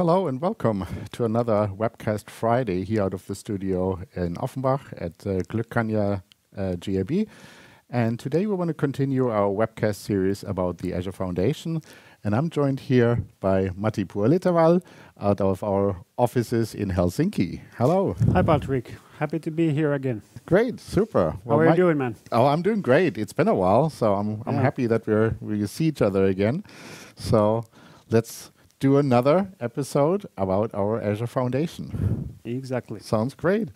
hello and welcome to another webcast Friday here out of the studio in Offenbach at uh, Glückkanja uh, GAB. And today we want to continue our webcast series about the Azure Foundation. And I'm joined here by Matti Puolitaval out of our offices in Helsinki. Hello. Hi, Patrick. Happy to be here again. Great, super. Well, How are you doing, man? Oh, I'm doing great. It's been a while, so I'm I'm yeah. happy that we're we see each other again. So let's do another episode about our Azure Foundation. Exactly. Sounds great.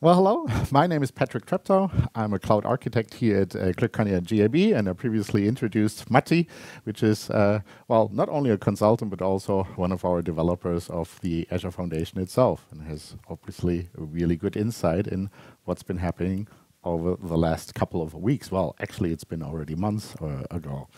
Well, hello. My name is Patrick Treptow. I'm a cloud architect here at uh, Glückkanja GAB, and I previously introduced Matti, which is, uh, well, not only a consultant, but also one of our developers of the Azure Foundation itself, and has obviously a really good insight in what's been happening over the last couple of weeks. Well, actually, it's been already months uh, ago.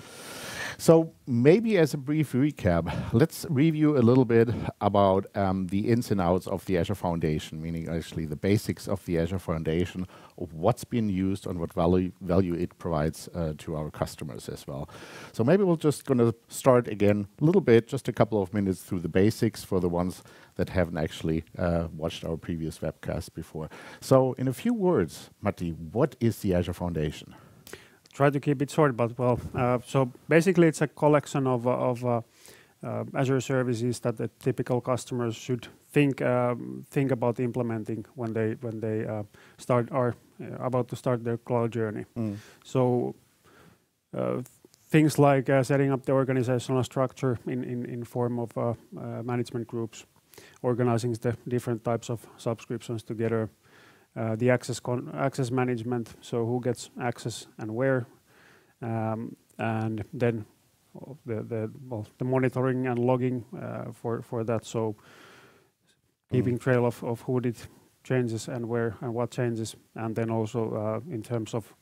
So maybe as a brief recap, let's review a little bit about um, the ins and outs of the Azure Foundation, meaning actually the basics of the Azure Foundation, of what's been used and what value, value it provides uh, to our customers as well. So maybe we're just going to start again a little bit, just a couple of minutes through the basics for the ones that haven't actually uh, watched our previous webcast before. So in a few words, Matti, what is the Azure Foundation? Try to keep it short, but well, uh, so basically it's a collection of, uh, of uh, uh, Azure services that the typical customers should think um, think about implementing when they when they uh, start are about to start their cloud journey. Mm. So things like setting up the organizational structure in in, in form of management groups, organizing the different types of subscriptions together, uh, the access access management, so who gets access and where, um, and then the the well the monitoring and logging uh, for for that. So keeping mm. trail of, of who did changes and where and what changes, and then also uh, in terms of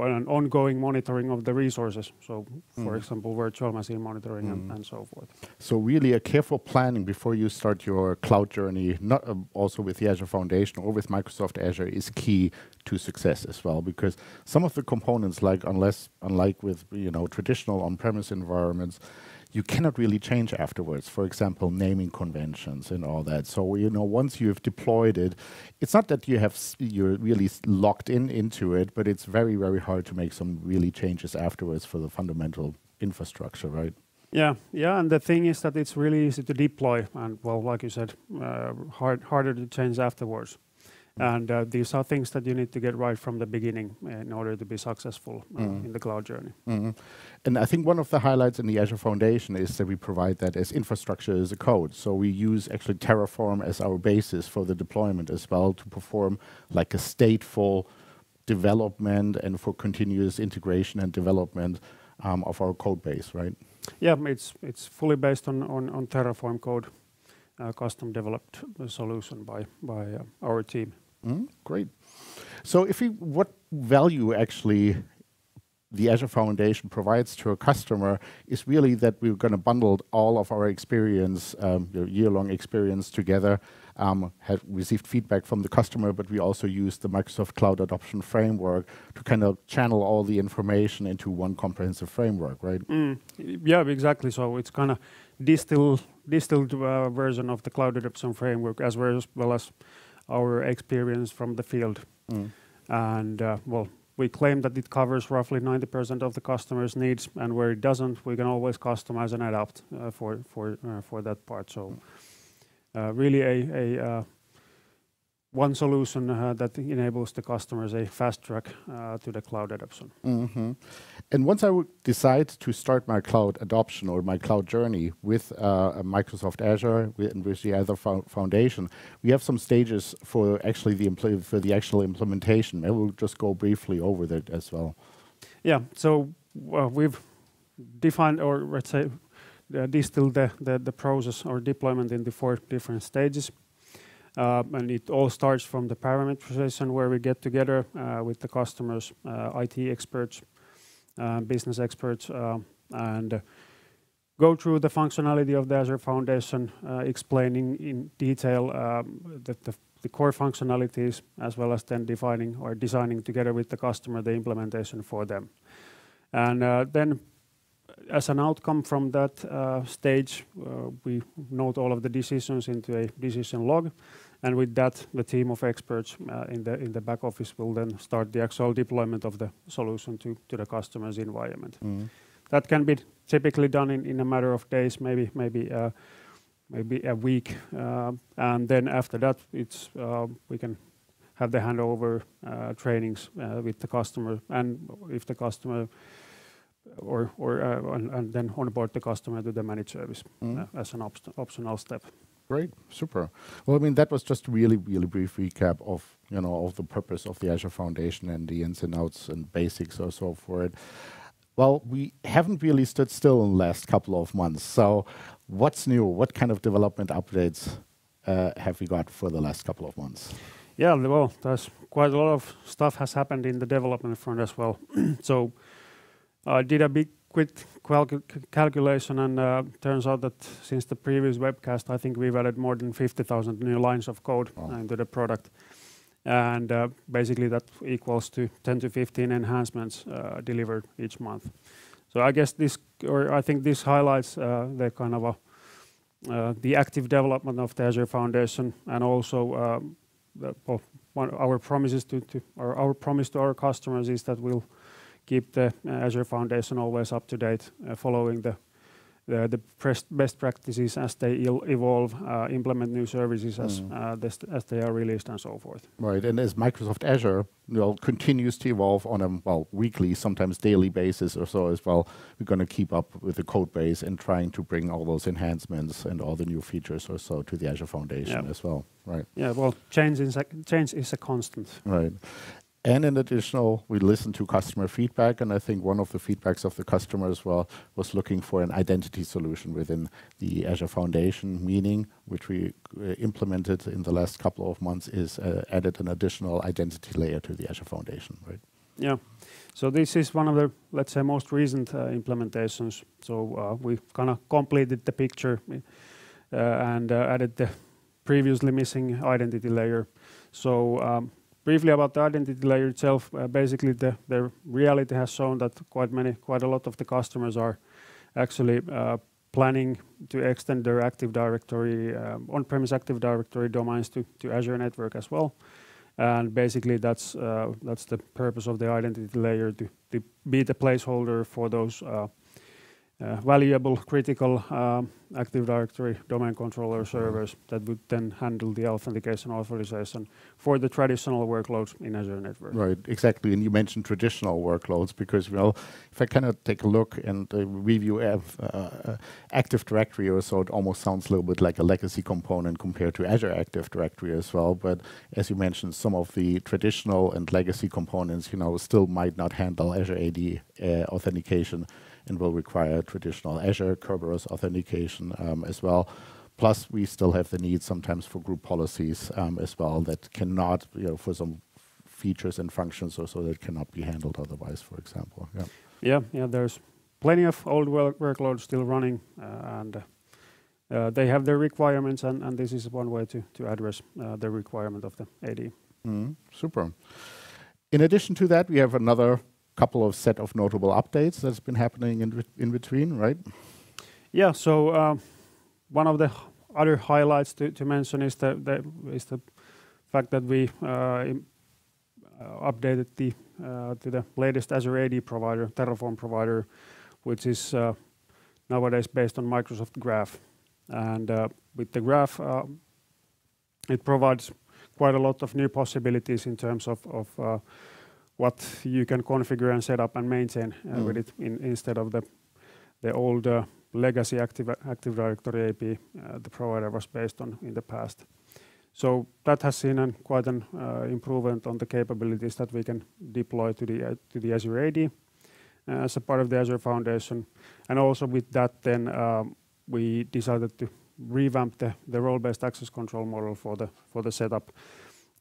an ongoing monitoring of the resources. So, for mm. example, virtual machine monitoring mm. and, and, so forth. So, really, a careful planning before you start your cloud journey, not uh, also with the Azure Foundation or with Microsoft Azure, is key to success as well. Because some of the components, like unless unlike with you know traditional on-premise environments, you cannot really change afterwards. For example, naming conventions and all that. So you know, once you've deployed it, it's not that you have you're really locked in into it, but it's very very hard to make some really changes afterwards for the fundamental infrastructure, right? Yeah, yeah, and the thing is that it's really easy to deploy, and well, like you said, uh, hard harder to change afterwards. And uh, these are things that you need to get right from the beginning in order to be successful uh, mm. in the cloud journey. Mm -hmm. And I think one of the highlights in the Azure Foundation is that we provide that as infrastructure as a code. So we use actually Terraform as our basis for the deployment as well to perform like a stateful development and for continuous integration and development um, of our code base, right? Yeah, it's it's fully based on on, on Terraform code, uh, custom developed solution by by uh, our team. Mm, great. So if we, what value actually the Azure Foundation provides to a customer is really that we're going to bundle all of our experience, um, year-long experience together, um, have received feedback from the customer, but we also use the Microsoft Cloud Adoption Framework to kind of channel all the information into one comprehensive framework, right? Mm, yeah, exactly. So it's kind of distilled, distilled uh, version of the Cloud Adoption Framework as well as, well as our experience from the field. Mm. And uh, well, we claim that it covers roughly 90% of the customer's needs, and where it doesn't, we can always customize and adapt uh, for for uh, for that part. So, uh, really a a uh, one solution uh, that enables the customers a fast track uh, to the cloud adoption. Mm -hmm. And once I would decide to start my cloud adoption or my cloud journey with uh, Microsoft Azure and with the Azure fo Foundation, we have some stages for actually the for the actual implementation. Maybe we'll just go briefly over that as well. Yeah. So we've defined, or let's say, uh, distilled the, the the process or deployment into four different stages. Uh, and it all starts from the parameterization where we get together uh, with the customers, uh, IT experts, business experts, and go through the functionality of the Azure Foundation, explaining in detail um, the, the, the core functionalities, as well as then defining or designing together with the customer the implementation for them. And then as an outcome from that uh, stage, uh, we note all of the decisions into a decision log, and with that, the team of experts uh, in the back office will then start the actual deployment of the solution to the customer's environment. Mm-hmm. That can be typically done in a matter of days, maybe maybe, maybe a week. And then after that, it's, we can have the handover trainings with the customer and Uh, then onboard the customer to the managed service uh, mm-hmm. as an optional step. Great. Super. Well, I mean that was just really really brief recap of you know of the purpose of the Azure Foundation and the ins and outs and basics or so for it. Well, we haven't really stood still in the last couple of months. So, what's new? What kind of development updates uh, have we got for the last couple of months? Yeah. Well, there's quite a lot of stuff has happened in the development front as well. I did a big quick calculation, and uh, turns out that since the previous webcast, I think we've added more than 50,000 new lines of code into the product. And uh, basically, that equals to 10 to 15 enhancements delivered each month. So I guess this, or I think this highlights the kind of a, the active development of the Azure Foundation and also um, our promise to our customers is that we'll keep the uh, Azure Foundation always up to date, uh, following the best practices as they evolve, uh, implement new services mm. as they are released and so forth. Right. And as Microsoft Azure continues to evolve on a well weekly, sometimes daily basis or so as well, we're going to keep up with the code base and trying to bring all those enhancements and all the new features or so to the Azure Foundation as well. Right. Yeah. Well, change is a constant. Right. And in additional, we listen to customer feedback, and I think one of the feedbacks of the customers was looking for an identity solution within the Azure Foundation, meaning which we uh, implemented in the last couple of months, is uh, added an additional identity layer to the Azure Foundation. Right? Yeah. So this is one of the, let's say, most recent uh, implementations. So we kind of completed the picture and added the previously missing identity layer. Um, Briefly about the identity layer itself, uh, basically, the reality has shown that quite many, quite a lot of the customers are actually uh, planning to extend their Active Directory, um, on-premise Active Directory domains to to Azure network as well. And basically, that's uh, that's the purpose of the identity layer, to be the placeholder for those Uh, valuable, critical uh, Active Directory domain controller uh-huh. servers that would then handle the authentication authorization for the traditional workloads in Azure network. Right. Exactly. And you mentioned traditional workloads because, well, if I cannot take a look and uh, review Active Directory or so, it almost sounds a little bit like a legacy component compared to Azure Active Directory as well. But as you mentioned, some of the traditional and legacy components you know, still might not handle Azure AD authentication and will require traditional Azure Kerberos authentication um, as well. Plus, we still have the need sometimes for group policies um, as well that cannot, you know, for some features and functions or so, that cannot be handled otherwise, for example. Yeah. Yeah. There's plenty of old workloads still running, uh, and uh, they have their requirements, and this is one way to address uh, the requirement of the AD. Mm-hmm. Super. In addition to that, we have another couple of set of notable updates that's been happening in in between, right? Yeah. So uh, one of the other highlights to mention is the fact that we uh, uh, updated the uh, to the latest Azure AD provider, Terraform provider, which is nowadays based on Microsoft Graph. And with the Graph, um, it provides quite a lot of new possibilities in terms of what you can configure and set up and maintain uh, mm. with it instead of the old uh, legacy Active Directory AP uh, the provider was based on in the past. So that has seen quite an improvement on the capabilities that we can deploy to the Azure AD as a part of the Azure Foundation. And also with that then, um, we decided to revamp the role-based access control model for the for the setup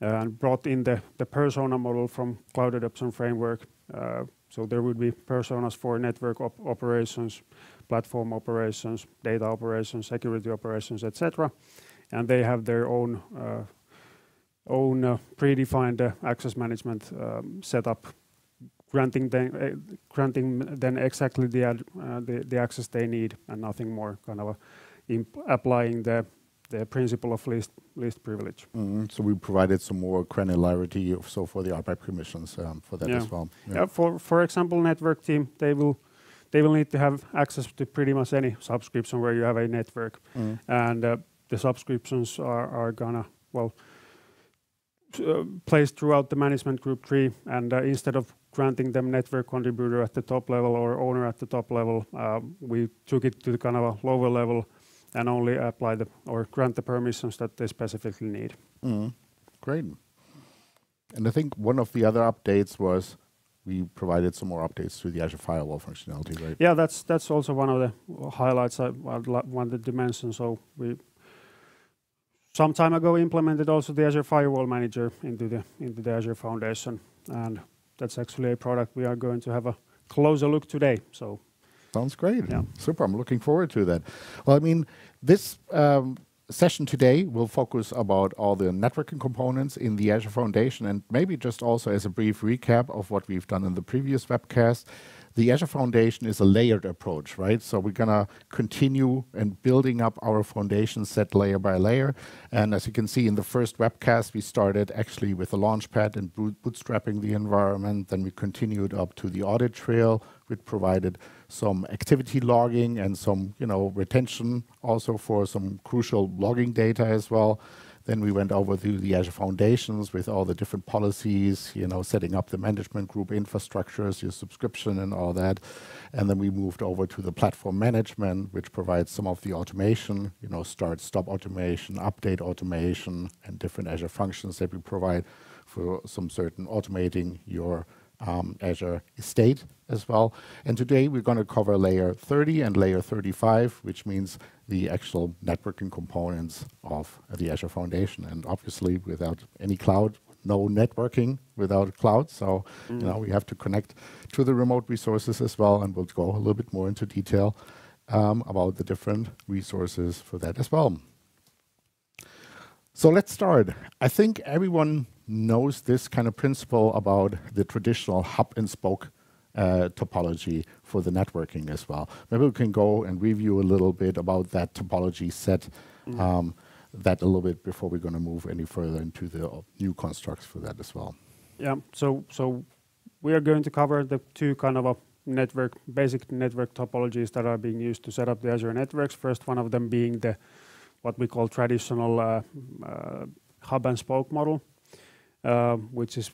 Uh, and brought in the persona model from Cloud Adoption Framework. Uh, so there would be personas for network operations, platform operations, data operations, security operations, et cetera. They have their own uh, own predefined access management um, setup granting them uh, granting then exactly the, uh, the the access they need and nothing more. Kind of applying the the principle of least least privilege. Mm -hmm. So we provided some more granularity, so for the RBAC permissions um, for that yeah. as well. Yeah. yeah. For for example, network team they will they will need to have access to pretty much any subscription where you have a network, mm. and uh, the subscriptions are are gonna well. Uh, placed throughout the management group tree, and uh, instead of granting them network contributor at the top level or owner at the top level, uh, we took it to the kind of a lower level and only apply the or grant the permissions that they specifically need. Mm. Great. And I think one of the other updates was we provided some more updates to the Azure Firewall functionality, right? Yeah, that's that's also one of the highlights I wanted to mention. So we some time ago implemented also the Azure Firewall Manager into the into the Azure Foundation, and that's actually a product we are going to have a closer look today. So Sounds great. Yeah. Super. I'm looking forward to that. Well, I mean, this um, session today will focus about all the networking components in the Azure Foundation and maybe just also as a brief recap of what we've done in the previous webcast the Azure Foundation is a layered approach, right? So we're going to continue and building up our foundation set layer by layer. And as you can see in the first webcast, we started actually with the launchpad and bootstrapping the environment. Then we continued up to the audit trail, which provided some activity logging and some, you know, retention also for some crucial logging data as well. Then we went over to the Azure Foundations with all the different policies, you know, setting up the management group infrastructures, your subscription and all that. And then we moved over to the platform management, which provides some of the automation, you know, start, stop automation, update automation, and different Azure functions that we provide for some certain automating your um, Azure estate as well. And today we're going to cover layer 30 and layer 35, which means the actual networking components of the Azure Foundation. And obviously, without any cloud, no networking without cloud. So, mm. you know, we have to connect to the remote resources as well. And we'll go a little bit more into detail um, about the different resources for that as well. So let's start. I think everyone knows this kind of principle about the traditional hub and spoke uh, topology for the networking as well. Maybe we can go and review a little bit about that topology set, mm. um, that a little bit before we're going to move any further into the new constructs for that as well. Yeah, so so we are going to cover the two kind of a network, basic network topologies that are being used to set up the Azure networks. First one of them being the what we call traditional uh, uh, hub and spoke model, uh, which is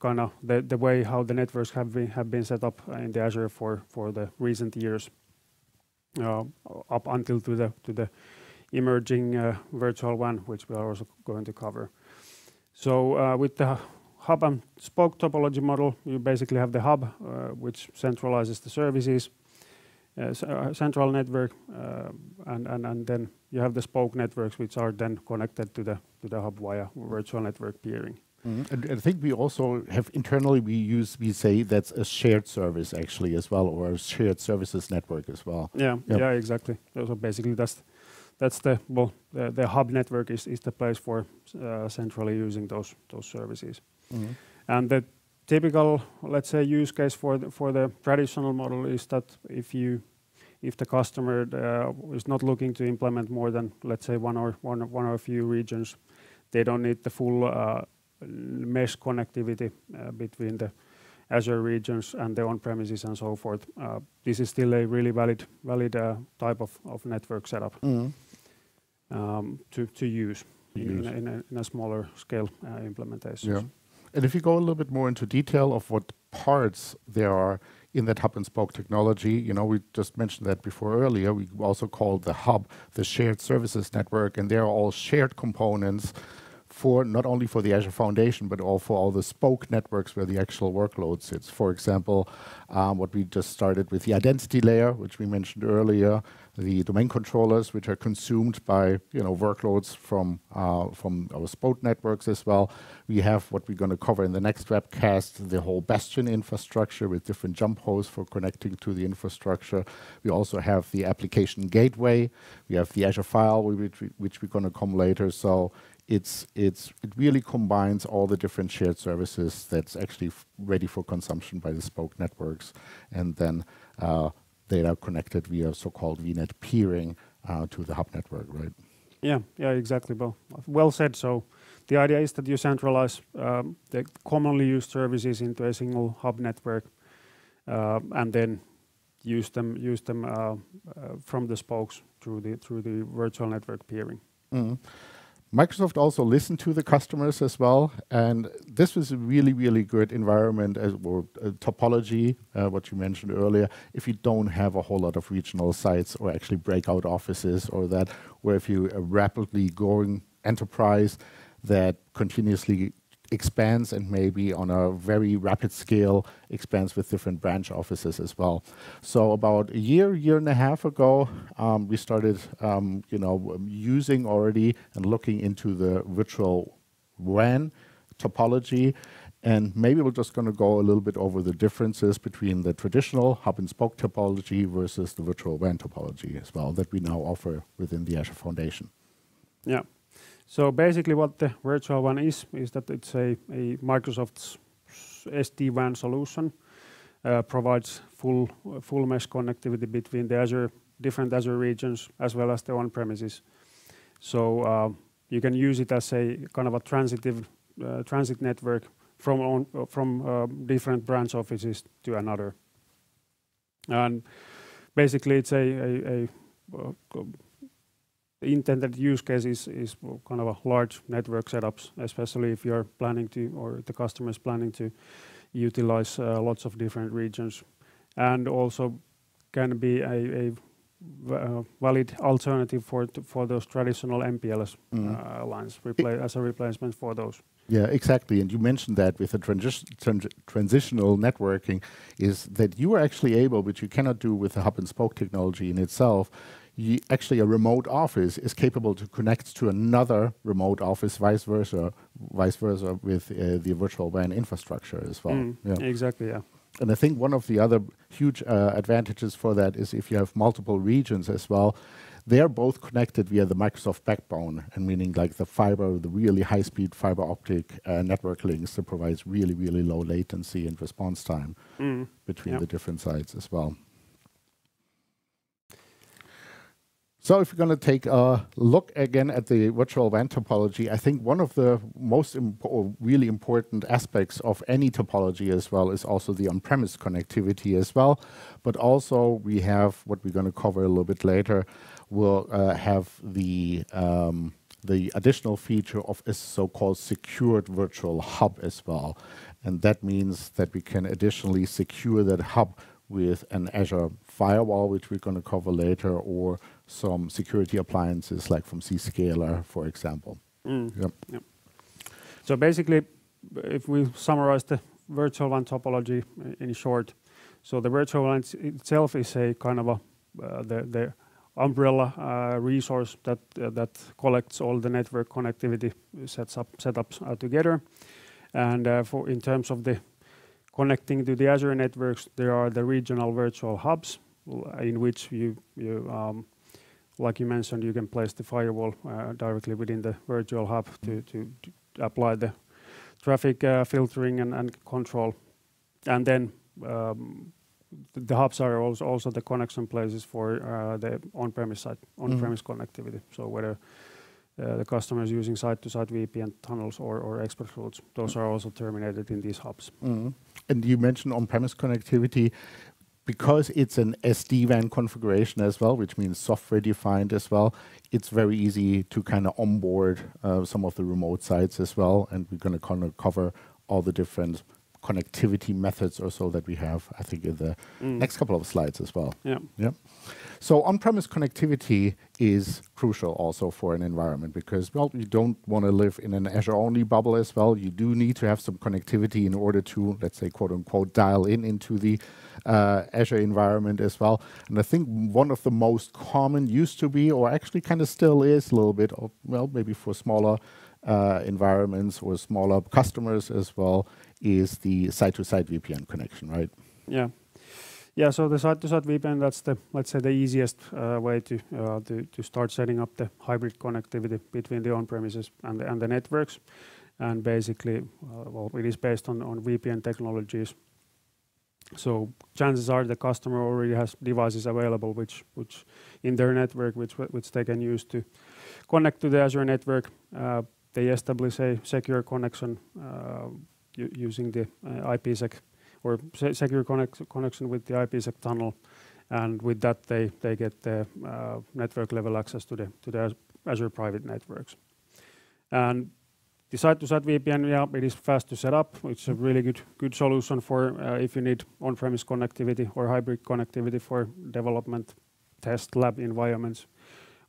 kind of the, way how the networks have been, have been set up in the Azure for, the recent years, up until to the, to the emerging virtual WAN, which we are also going to cover. So with the hub and spoke topology model, you basically have the hub, which centralizes the services, central network, and, and, and then you have the spoke networks, which are then connected to the, to the hub via virtual network peering. Mm -hmm. And I think we also have internally we use we say that's a shared service actually as well, or a shared services network as well. Yeah, yep. yeah, exactly. So basically, that's that's the well, the, the hub network is, is the place for uh, centrally using those those services. Mm -hmm. And the typical, let's say, use case for the, for the traditional model is that if you if the customer uh, is not looking to implement more than let's say one or one one or a few regions, they don't need the full uh, mesh connectivity uh, between the Azure regions and the on-premises and so forth. This is still a really valid valid type of, of network setup mm. um, to, to use, in, in, a, in, a, smaller scale implementation. Yeah. And if you go a little bit more into detail of what parts there are in that hub and spoke technology, you know, we just mentioned that before earlier. We also called the hub the shared services network, and they're all shared components for not only for the Azure Foundation, but also for all the spoke networks where the actual workload sits. For example, um, what we just started with the identity layer, which we mentioned earlier, the domain controllers, which are consumed by you know workloads from uh, from our spoke networks as well. We have what we're going to cover in the next webcast, the whole Bastion infrastructure with different jump hosts for connecting to the infrastructure. We also have the application gateway. We have the Azure File, which, we, which we're going to come later. So it's it's it really combines all the different shared services that's actually ready for consumption by the spoke networks, and then uh, they are connected via so-called VNet peering uh, to the hub network, right? Yeah, yeah, exactly. Well, well said. So the idea is that you centralize um, the commonly used services into a single hub network, uh, and then use them use them uh, uh, from the spokes through the through the virtual network peering. Mm. Microsoft also listened to the customers as well, and this was a really, really good environment as or uh, topology, uh, what you mentioned earlier. If you don't have a whole lot of regional sites or actually breakout offices or that, where if you're a rapidly growing enterprise that continuously expands and maybe on a very rapid scale expands with different branch offices as well. So about a year, year and a half ago, um, we started, um, you know, using already and looking into the virtual WAN topology. And maybe we're just going to go a little bit over the differences between the traditional hub and spoke topology versus the virtual WAN topology as well that we now offer within the Azure Foundation. Yeah. So basically what the virtual WAN is, is that it's a, Microsoft's SD-WAN solution, uh, provides full, full mesh connectivity between the Azure, different Azure regions as well as the on-premises. So uh, you can use it as a kind of a transitive uh, transit network from from uh, different branch offices to another. And basically it's a, a, the intended use case is, is kind of a large network setups, especially if you're planning to, or the customer is planning to utilize uh, lots of different regions. And also can be a, a uh, valid alternative for for those traditional MPLS mm. uh, lines as a replacement for those. Yeah, exactly. And you mentioned that with the transi trans transitional networking is that you are actually able, which you cannot do with the hub and spoke technology in itself, actually a remote office is capable to connect to another remote office, vice versa, vice versa with uh, the virtual WAN infrastructure as well. Mm, yeah. Exactly, yeah. And I think one of the other huge uh, advantages for that is if you have multiple regions as well, they're both connected via the Microsoft backbone, and meaning like the fiber, the really high-speed fiber optic uh, network links that provides really, really low latency and response time mm. between yep. the different sites as well. So if we're going to take a look again at the virtual WAN topology, I think one of the most really important aspects of any topology as well is also the on-premise connectivity as well. But also we have what we're going to cover a little bit later. We'll uh, have the um, the additional feature of a so-called secured virtual hub as well. And that means that we can additionally secure that hub with an Azure firewall, which we're going to cover later, or some security appliances like from Zscaler, for example. Mm. Yep. Yep. So basically, if we summarize the virtual WAN topology in short, so the virtual WAN itself is a kind of a uh, the, the umbrella uh, resource that uh, that collects all the network connectivity sets up setups uh, together, and uh, for in terms of the connecting to the Azure networks, there are the regional virtual hubs in which you you um, like you mentioned, you can place the firewall uh, directly within the virtual hub to, to, to apply the traffic uh, filtering and, and, control. And then um, the hubs are also, also the connection places for uh, the on-premise side, on-premise mm -hmm. connectivity. So whether uh, the customer is using site-to-site -site VPN tunnels or, or express routes, those are also terminated in these hubs. Mm -hmm. And you mentioned on-premise connectivity because it's an SD-WAN configuration as well, which means software defined as well, it's very easy to kind of onboard uh, some of the remote sites as well. And we're going to kind of cover all the different connectivity methods or so that we have, I think, in the mm. next couple of slides as well. Yeah. Yeah. So on-premise connectivity is crucial also for an environment because, well, you don't want to live in an Azure-only bubble as well. You do need to have some connectivity in order to, let's say, quote unquote, dial in into the uh, Azure environment as well. And I think one of the most common used to be, or actually kind of still is a little bit, of, well, maybe for smaller uh, environments or smaller customers as well, is the site-to-site -site VPN connection, right? Yeah. Yeah, so the site-to-site VPN, that's the, let's say, the easiest uh, way to, uh, to, to start setting up the hybrid connectivity between the on-premises and the, and the networks. And basically, uh, well, it is based on, on VPN technologies. So chances are the customer already has devices available which, which in their network, which, which they can use to connect to the Azure network. Uh, they establish a secure connection uh, using the uh, IPsec or se secure connect connection with the IPsec tunnel. And with that, they, they get the uh, network level access to the, to the Azure private networks. And the site-to-site VPN, yeah, it is fast to set up. It's a really good good solution for uh, if you need on-premise connectivity or hybrid connectivity for development, test lab environments,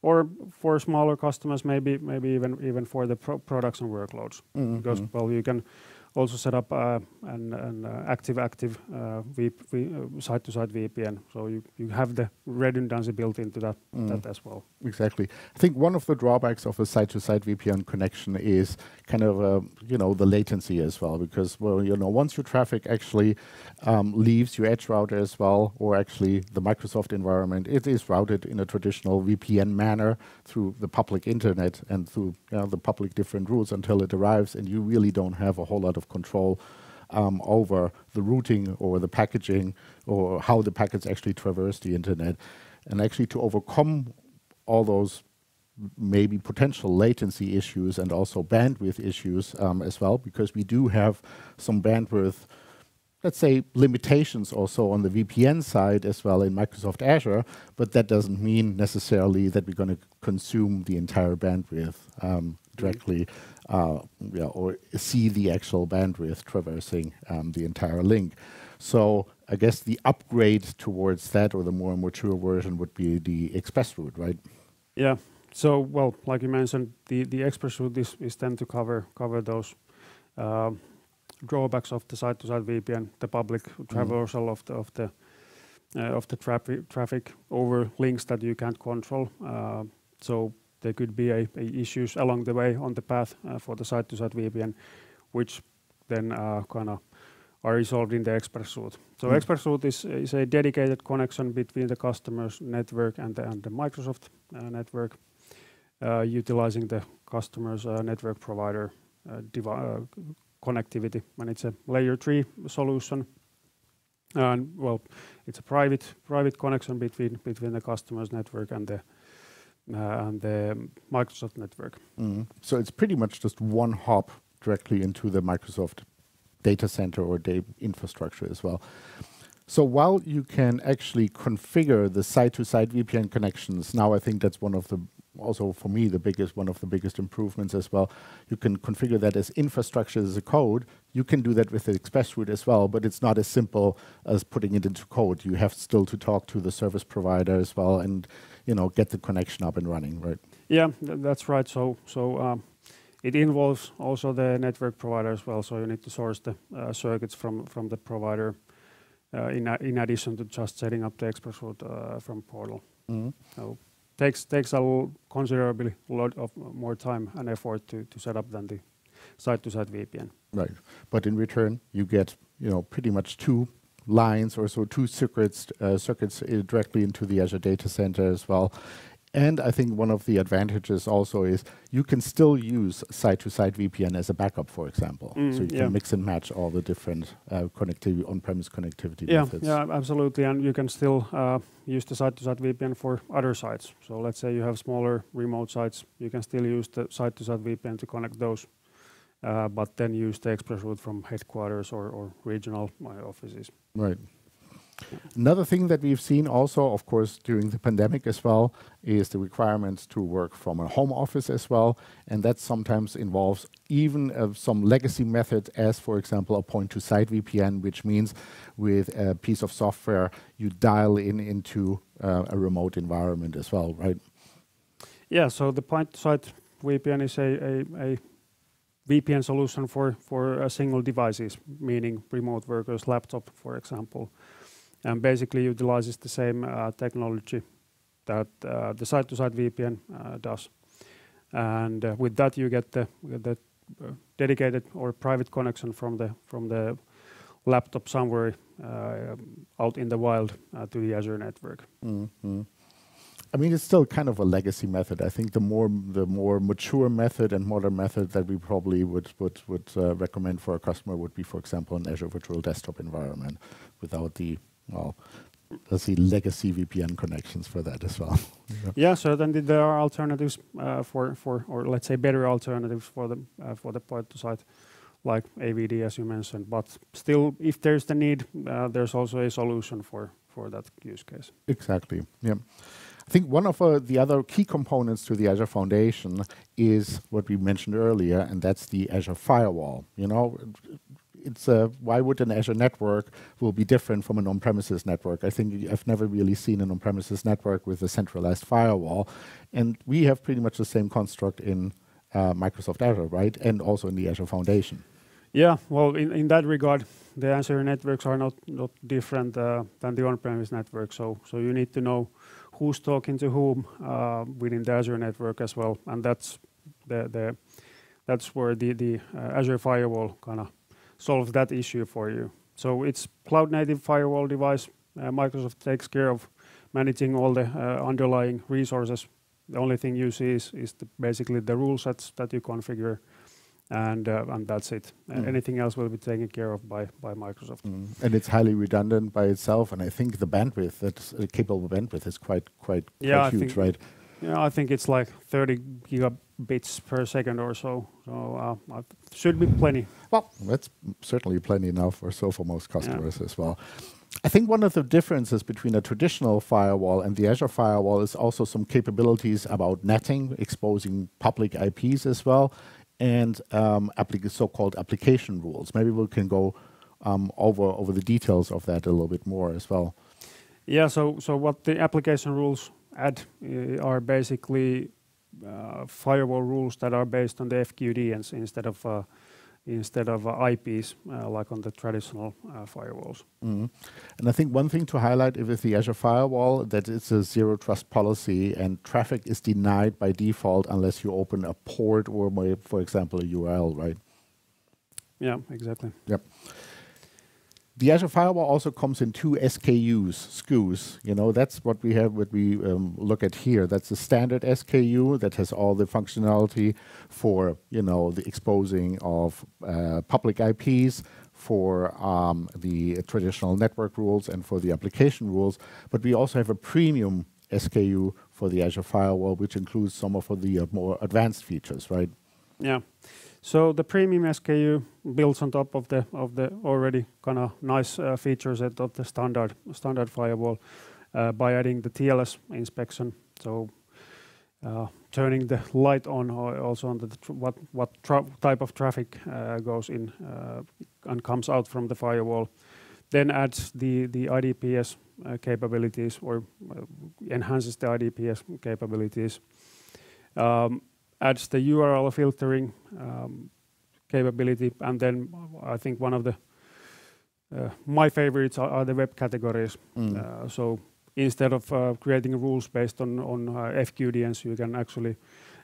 or for smaller customers, maybe maybe even even for the pro production workloads. Mm -hmm. Because well, you can also set up uh, an, an uh, active active uh, site-to-site VPN. So you, you have the redundancy built into that, mm. that as well. Exactly. I think one of the drawbacks of a site-to-site VPN connection is kind of uh, you know the latency as well, because well you know once your traffic actually um, leaves your edge router as well, or actually the Microsoft environment, it is routed in a traditional VPN manner through the public internet and through you know, the public different rules until it arrives, and you really don't have a whole lot of of control um, over the routing or the packaging or how the packets actually traverse the internet. And actually to overcome all those maybe potential latency issues and also bandwidth issues um, as well, because we do have some bandwidth, let's say, limitations also on the VPN side as well in Microsoft Azure, but that doesn't mean necessarily that we're going to consume the entire bandwidth um, directly uh, yeah, or see the actual bandwidth traversing um, the entire link. So I guess the upgrade towards that or the more mature version would be the express route, right? Yeah. So well, like you mentioned, the, the express route is, is tend to cover cover those uh, drawbacks of the site to site VPN, the public mm. traversal mm. of the of the uh, of the traffic traffic over links that you can't control. Uh, so there could be a, a issues along the way on the path uh, for the site-to-site VPN, which then uh, kind of are resolved in the Express route. So mm. Express route is, is a dedicated connection between the customer's network and the, and the Microsoft uh, network, uh, utilizing the customer's uh, network provider connectivity. And it's a layer three solution. And well, it's a private private connection between between the customer's network and the and the Microsoft network. Mm. So it's pretty much just one hop directly into the Microsoft data center or data infrastructure as well. So while you can actually configure the site-to-site VPN connections, now I think that's one of the also for me the biggest one of the biggest improvements as well. You can configure that as infrastructure as a code. You can do that with the express route as well, but it's not as simple as putting it into code. You have still to talk to the service provider as well and you know get the connection up and running, right? Yeah, th that's right. So so um, it involves also the network provider as well. So you need to source the uh, circuits from from the provider uh, in in addition to just setting up the express route uh, from portal. Mm -hmm. So takes takes a considerably lot of more time and effort to to set up than the site-to-site VPN. Right, but in return you get you know pretty much two lines or so two circuits uh, circuits uh, directly into the Azure data center as well. And I think one of the advantages also is you can still use site-to-site VPN as a backup, for example. Mm, so you yeah. can mix and match all the different uh, connectivity, on-premise connectivity yeah, methods. Yeah, absolutely. And you can still uh, use the site-to-site VPN for other sites. So let's say you have smaller remote sites, you can still use the site-to-site VPN to connect those uh, but then use the express route from headquarters or, or regional offices. Right. Another thing that we've seen also, of course, during the pandemic as well, is the requirements to work from a home office as well. And that sometimes involves even uh, some legacy methods as, for example, a point-to-site VPN, which means with a piece of software, you dial in into uh, a remote environment as well, right? Yeah, so the point-to-site VPN is a, a, a VPN solution for, for single devices, meaning remote workers, laptop, for example, and basically utilizes the same uh, technology that uh, the site-to-site VPN uh, does. And with that, you get the, the dedicated or private connection from the from the laptop somewhere out in the wild to the Azure network. Mm-hmm. I mean, it's still kind of a legacy method. I think the more the more mature method and modern method that we probably would would would uh, recommend for a customer would be, for example, an Azure Virtual Desktop environment, without the well, let's see, legacy VPN connections for that as well. yeah. yeah, then there are alternatives uh, for for or let's say better alternatives for the uh, for the point to site like AVD as you mentioned. But still, if there's the need, uh, there's also a solution for for that use case. Exactly. Yeah. I think one of uh, the other key components to the Azure Foundation is what we mentioned earlier, and that's the Azure Firewall. You know, it's a, why would an Azure network will be different from an on-premises network? I think I've never really seen an on-premises network with a centralized firewall, and we have pretty much the same construct in uh, Microsoft Azure, right, and also in the Azure Foundation. Yeah, well, in, in that regard, the Azure networks are not not different uh, than the on-premise network. So so you need to know who's talking to whom uh, within the Azure network as well, and that's the the that's where the the uh, Azure firewall kind of solves that issue for you. So it's cloud native firewall device. Uh, Microsoft takes care of managing all the uh, underlying resources. The only thing you see is, is the basically the rule sets that you configure and uh, and that's it. Mm. anything else will be taken care of by by Microsoft. Mm. And it's highly redundant by itself. And I think the bandwidth that's uh, capable bandwidth is quite quite, yeah, quite huge, right? Yeah, I think it's like 30 gigabits per second or so. So uh, should be plenty. Well, that's certainly plenty now for so for most customers yeah. as well. I think one of the differences between a traditional firewall and the Azure firewall is also some capabilities about netting, exposing public IPs as well, and um, so-called application rules. Maybe we can go um, over over the details of that a little bit more as well. Yeah. So so what the application rules add uh, are basically firewall rules that are based on the FQDNs instead of uh, instead of uh, IPs uh, like on the traditional uh, firewalls. Mm. And I think one thing to highlight with the Azure Firewall that it's a zero trust policy and traffic is denied by default unless you open a port or, for example, a URL, right? Yeah, exactly. Yep. The Azure Firewall also comes in two SKUs, SKUs. You know, that's what we have, what we um, look at here. That's the standard SKU that has all the functionality for, you know, the exposing of uh, public IPs, for um, the traditional network rules and for the application rules. But we also have a premium SKU for the Azure Firewall, which includes some of the uh, more advanced features, right? Yeah. So the premium SKU builds on top of the of the already kind of nice uh, feature set of the standard standard firewall uh, by adding the TLS inspection. So uh, turning the light on also on what what type of traffic goes in and comes out from the firewall. Then adds the the IDPS capabilities or enhances the IDPS capabilities. Um, adds the URL filtering um, capability, and then I think one of the uh, my favorites are, are, the web categories. Mm. Uh, so instead of uh, creating rules based on on uh, FQDNs, you can actually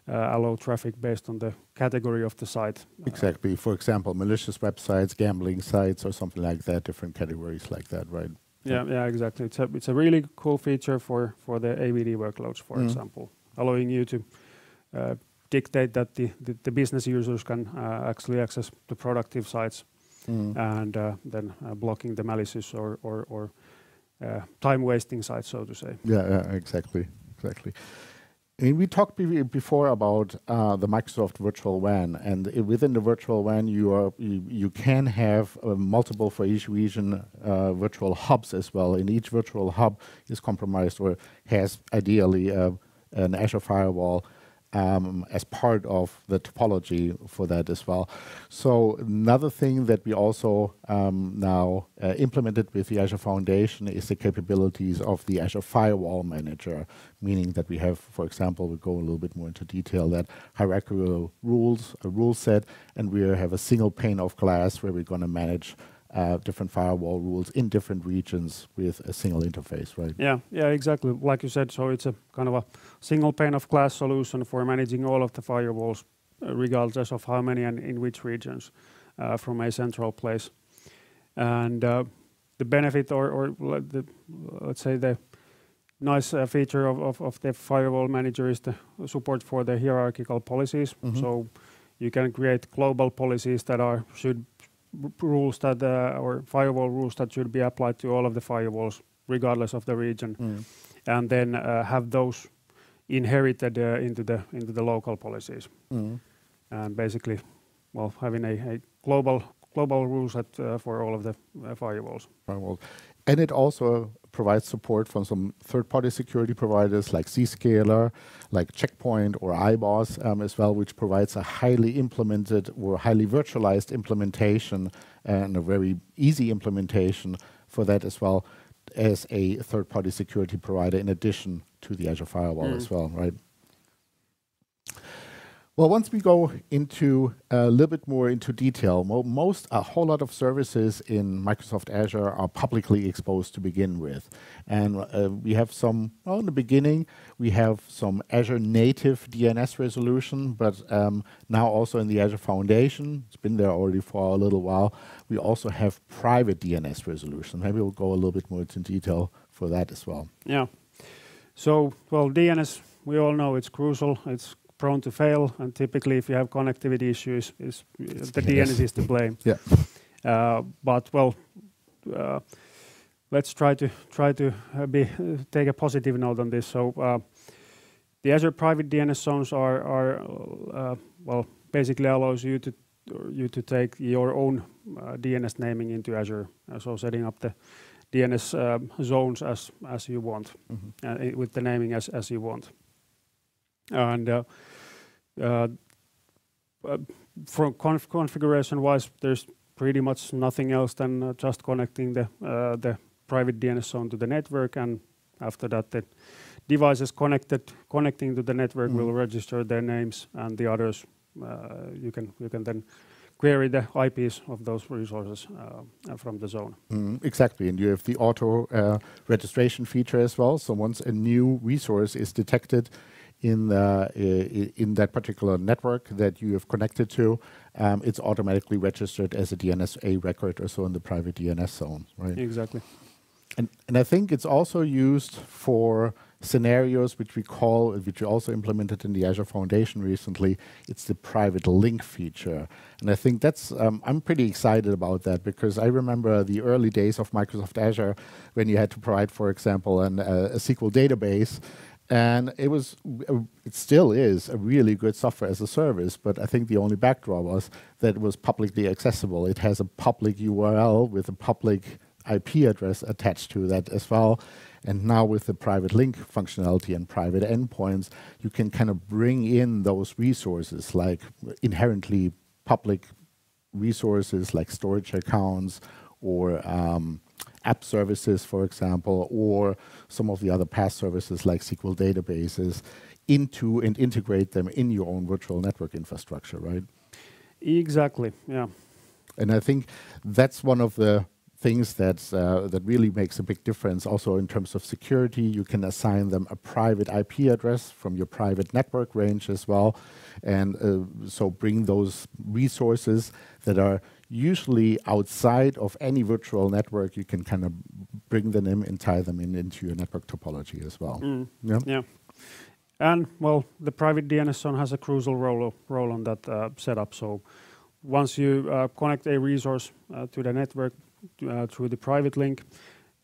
uh, allow traffic based on the category of the site. Exactly. For example, malicious websites, gambling sites, or something like that. Different categories like that, right? Yeah, yeah, exactly. It's a it's a really cool feature for for the AVD workloads, for mm. example, allowing you to uh, dictate that the, the, the business users can uh, actually access the productive sites mm. and uh, then uh, blocking the malicious or, or, or time wasting sites, so to say. Yeah, yeah, exactly, exactly. Mean, we talked be before about uh, the Microsoft Virtual WAN, and within the Virtual WAN, you are you, you can have uh, multiple for each region uh, virtual hubs as well. And each virtual hub is compromised or has ideally an Azure firewall um, as part of the topology for that as well. So another thing that we also um, now uh, implemented with the Azure Foundation is the capabilities of the Azure Firewall Manager, meaning that we have, for example, we go a little bit more into detail, that hierarchical rules, a rule set, and we have a single pane of glass where we're going to manage uh, different firewall rules in different regions with a single interface, right? Yeah, yeah, exactly. Like you said, so it's a kind of a single pane of glass solution for managing all of the firewalls, uh, regardless of how many and in which regions, uh, from a central place. And uh, the benefit or, or the, let's say the nice uh, feature of, of, of, the firewall manager is the support for the hierarchical policies. Mm -hmm. So you can create global policies that are should rules that uh, or firewall rules that should be applied to all of the firewalls regardless of the region, mm. and then uh, have those inherited uh, into the into the local policies. Mm. And basically, well, having a, a global global rule set for all of the uh, firewalls. And it also provides support from some third-party security providers like Zscaler, like Checkpoint or iboss um, as well, which provides a highly implemented or highly virtualized implementation and a very easy implementation for that as well as a third-party security provider in addition to the Azure Firewall mm. as well, right? Well, once we go into a little bit more into detail, most, a whole lot of services in Microsoft Azure are publicly exposed to begin with. And uh, we have some, well, in the beginning, we have some Azure native DNS resolution, but um, now also in the Azure Foundation, it's been there already for a little while, we also have private DNS resolution. Maybe we'll go a little bit more into detail for that as well. Yeah. So, well, DNS, we all know it's crucial. It's prone to fail, and typically, if you have connectivity issues, is the DNS is to blame. Yeah. Uh, but well, uh, let's try to try to uh, be take a positive note on this. So uh, the Azure private DNS zones are are uh, well basically allows you to you to take your own uh, DNS naming into Azure. so setting up the DNS um, zones as as you want mm -hmm. with the naming as as you want. And uh, uh, uh, from conf configuration-wise, there's pretty much nothing else than just connecting the the private DNS zone to the network, and after that, the devices connected connecting to the network mm. will register their names, and the others you can you can then query the IPs of those resources uh, from the zone. Mm, exactly, and you have the auto uh, registration feature as well. So once a new resource is detected, in the, in that particular network that you have connected to, um, it's automatically registered as a DNS A record or so in the private DNS zone, right? Exactly. And and I think it's also used for scenarios which we call, which we also implemented in the Azure Foundation recently. It's the private link feature, and I think that's um, I'm pretty excited about that because I remember the early days of Microsoft Azure when you had to provide, for example, an, uh, a SQL database and it was, it still is a really good software as a service, but I think the only backdraw was that it was publicly accessible. It has a public URL with a public IP address attached to that as well. And now with the private link functionality and private endpoints, you can kind of bring in those resources like inherently public resources like storage accounts or um, app services, for example, or some of the other PaaS services like SQL databases into and integrate them in your own virtual network infrastructure, right? Exactly, yeah. And I think that's one of the things that uh, that really makes a big difference. Also, in terms of security, you can assign them a private IP address from your private network range as well, and uh, so bring those resources that are usually outside of any virtual network, you can kind of bring them in and tie them in into your network topology as well. Mm. Yeah. yeah. And well, the private DNS zone has a crucial role role on that uh, setup. So once you uh, connect a resource uh, to the network uh, through the private link,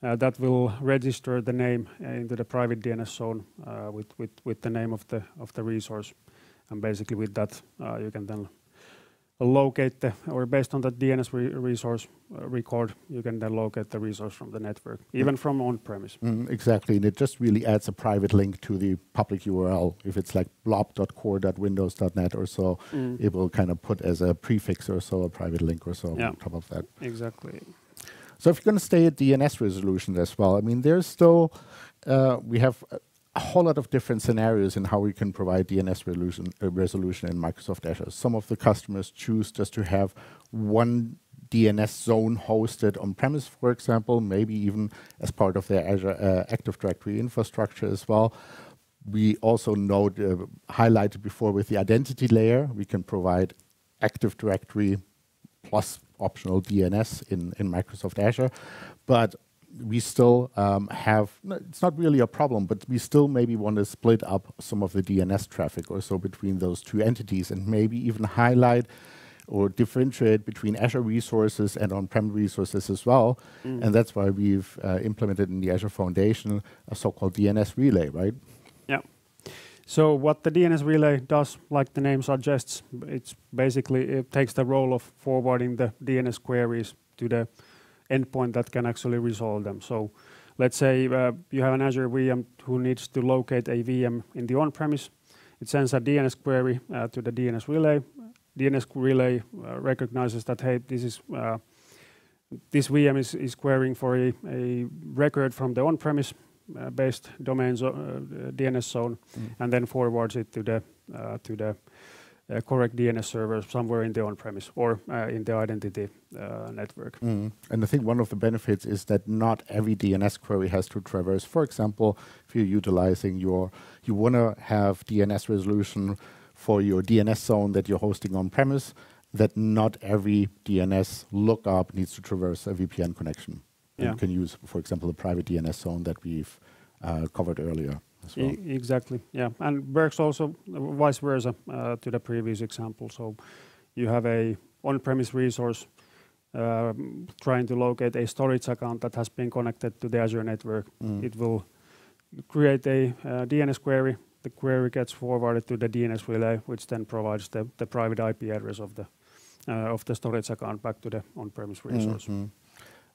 uh, that will register the name into the private DNS zone uh, with, with with the name of the of the resource, and basically with that you can then locate the, or based on the DNS re resource uh, record, you can then locate the resource from the network, even mm. from on-premise. Mm, exactly, and it just really adds a private link to the public URL. If it's like blob.core.windows.net or so, mm. it will kind of put as a prefix or so a private link or so yeah. on top of that. Exactly. So if you're going to stay at DNS resolution as well, I mean, there's still, uh, we have a whole lot of different scenarios in how we can provide DNS resolution, uh, resolution in Microsoft Azure. Some of the customers choose just to have one DNS zone hosted on premise, for example, maybe even as part of their Azure uh, Active Directory infrastructure as well. We also note, uh, highlighted before with the identity layer, we can provide Active Directory plus optional DNS in, in Microsoft Azure. But we still um, have, it's not really a problem, but we still maybe want to split up some of the DNS traffic or so between those two entities and maybe even highlight or differentiate between Azure resources and on-prem resources as well. Mm. And that's why we've uh, implemented in the Azure Foundation a so-called DNS relay, right? Yeah. So what the DNS relay does, like the name suggests, it's basically it takes the role of forwarding the DNS queries to the endpoint that can actually resolve them. So let's say uh, you have an Azure VM who needs to locate a VM in the on-premise. It sends a DNS query uh, to the DNS relay. DNS relay uh, recognizes that, hey, this is uh, this VM is, is querying for a, a record from the on-premise uh, based domain zo uh, DNS zone, mm. and then forwards it to the to the correct DNS server somewhere in the on-premise or uh, in the identity uh, network. Mm. And I think one of the benefits is that not every DNS query has to traverse. For example, if you're utilizing your, you want to have DNS resolution for your DNS zone that you're hosting on-premise, that not every DNS lookup needs to traverse a VPN connection. Yeah. You can use, for example, the private DNS zone that we've uh, covered earlier well. E exactly, yeah. And works also vice versa uh, to the previous example. So you have a on-premise resource uh, trying to locate a storage account that has been connected to the Azure network. Mm. It will create a uh, DNS query. The query gets forwarded to the DNS relay, which then provides the, the private IP address of the uh, of the storage account back to the on-premise resource. Mm -hmm.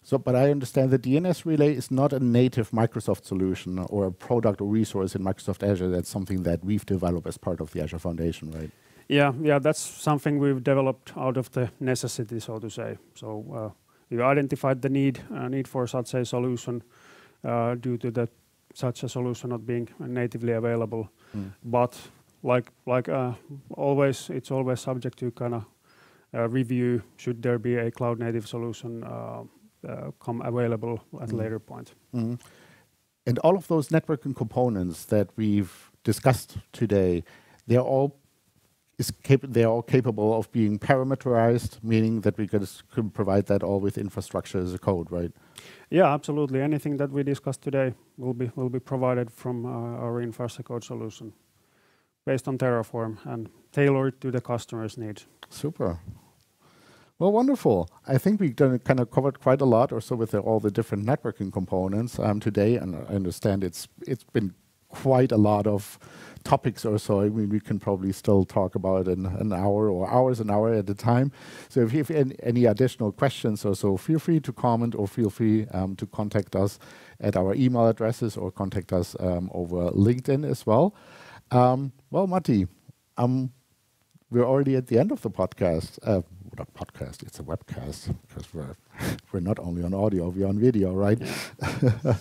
So, but I understand the DNS relay is not a native Microsoft solution or a product or resource in Microsoft Azure. That's something that we've developed as part of the Azure Foundation, right? Yeah, yeah, that's something we've developed out of the necessity, so to say. So uh, we identified the need uh, need for such a solution uh, due to the such a solution not being natively available. Mm. But like like uh, always, it's always subject to kind of uh, review. Should there be a cloud native solution? Uh, come available at a mm. later point. Mm. And all of those networking components that we've discussed today, they're all is they're all capable of being parameterized, meaning that we can provide that all with infrastructure as a code, right? Yeah, absolutely. Anything that we discussed today will be will be provided from uh, our infrastructure code solution based on Terraform and tailored to the customer's needs. Super. Well, wonderful. I think we've done kind of covered quite a lot or so with all the different networking components um, today, and I understand it's it's been quite a lot of topics or so. I mean, we can probably still talk about in an hour or hours an hour at a time. So if you have any, any additional questions or so, feel free to comment or feel free um, to contact us at our email addresses or contact us um, over LinkedIn as well. Um, well, Matti, um, we're already at the end of the podcast. Uh, not podcast, it's a webcast because we're we're not only on audio, we're on video, right?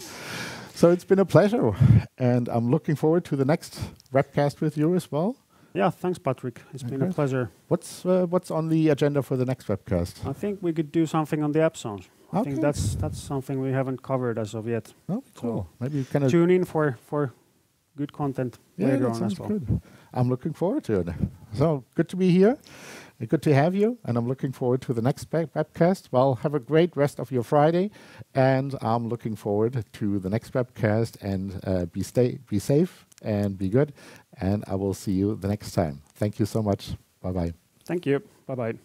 So it's been a pleasure, and I'm looking forward to the next webcast with you as well. Yeah, thanks, Patrick. It's okay. been a pleasure. What's uh, what's on the agenda for the next webcast? I think we could do something on the app. I okay. think that's that's something we haven't covered as of yet. Oh, cool. So Maybe you can tune in for for good content yeah, later on as well. Good. I'm looking forward to it. So good to be here. Good to have you, and I'm looking forward to the next webcast. Well, have a great rest of your Friday, and I'm looking forward to the next webcast. And uh, be stay, be safe, and be good. And I will see you the next time. Thank you so much. Bye bye. Thank you. Bye bye.